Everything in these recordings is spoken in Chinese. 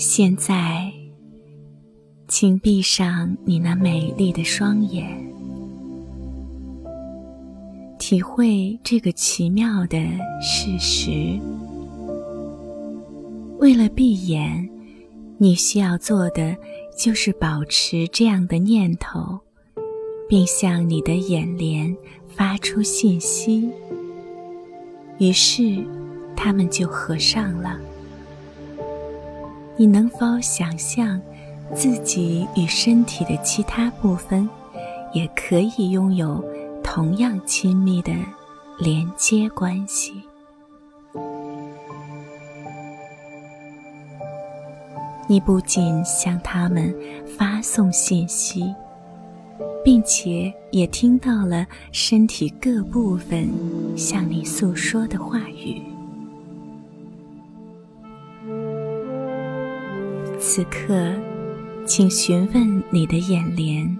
现在，请闭上你那美丽的双眼，体会这个奇妙的事实。为了闭眼，你需要做的就是保持这样的念头，并向你的眼帘发出信息。于是，它们就合上了。你能否想象，自己与身体的其他部分，也可以拥有同样亲密的连接关系？你不仅向他们发送信息。并且也听到了身体各部分向你诉说的话语。此刻，请询问你的眼帘，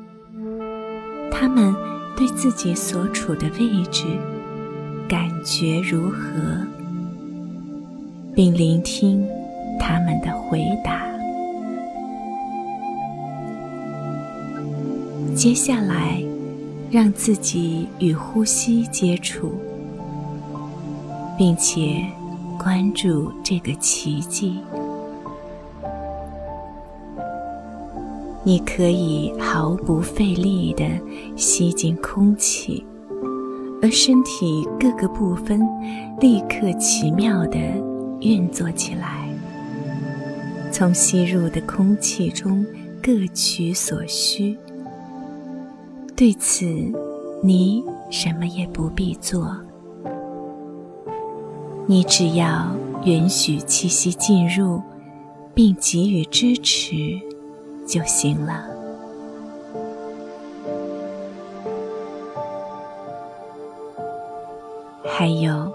他们对自己所处的位置感觉如何，并聆听他们的回答。接下来，让自己与呼吸接触，并且关注这个奇迹。你可以毫不费力地吸进空气，而身体各个部分立刻奇妙地运作起来，从吸入的空气中各取所需。对此，你什么也不必做，你只要允许气息进入，并给予支持就行了。还有，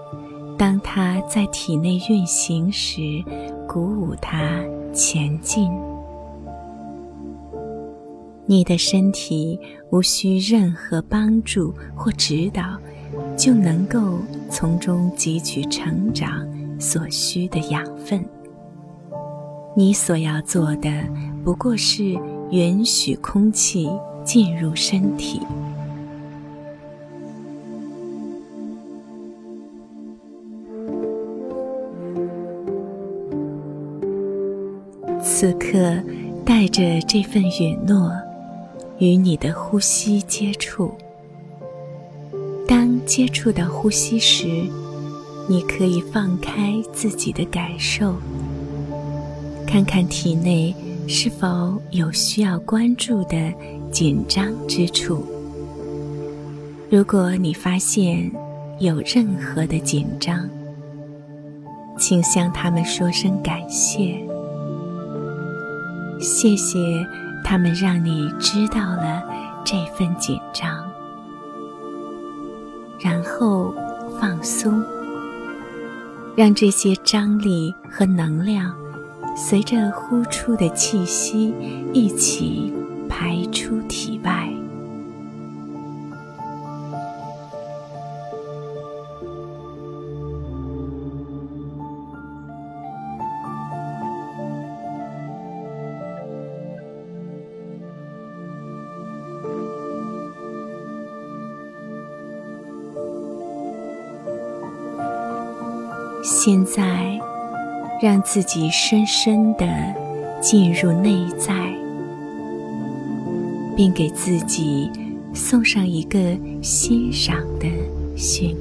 当它在体内运行时，鼓舞它前进。你的身体无需任何帮助或指导，就能够从中汲取成长所需的养分。你所要做的不过是允许空气进入身体。此刻，带着这份允诺。与你的呼吸接触。当接触到呼吸时，你可以放开自己的感受，看看体内是否有需要关注的紧张之处。如果你发现有任何的紧张，请向他们说声感谢，谢谢。他们让你知道了这份紧张，然后放松，让这些张力和能量随着呼出的气息一起排出体外。现在，让自己深深的进入内在，并给自己送上一个欣赏的讯。